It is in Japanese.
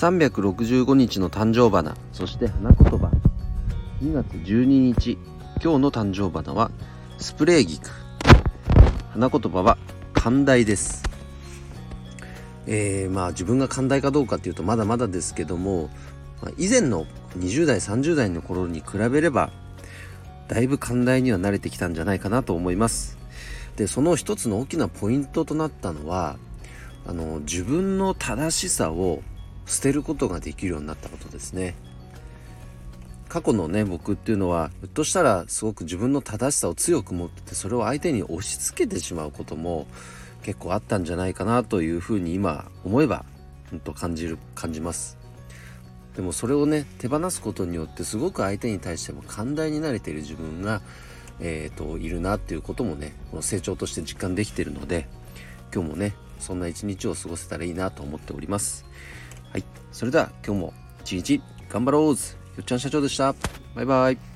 365日の誕生花。そして花言葉。2月12日。今日の誕生花はスプレー菊。花言葉は寛大です。えー、まあ自分が寛大かどうかっていうとまだまだですけども、以前の20代30代の頃に比べればだいぶ寛大には慣れてきたんじゃないかなと思います。でその一つの大きなポイントとなったのはあの自分の正しさを捨てることができるようになったことですね。過去のね僕っていうのはひょっとしたらすごく自分の正しさを強く持っててそれを相手に押し付けてしまうことも結構あったんじゃないかなというふうに今思えばんと感じる感じます。でもそれをね手放すことによってすごく相手に対しても寛大になれている自分が、えーと、いるなっていうこともねこの成長として実感できてるので今日もねそんな一日を過ごせたらいいなと思っております。はい。それでは今日も一日頑張ろうずよっちゃん社長でした。バイバイ。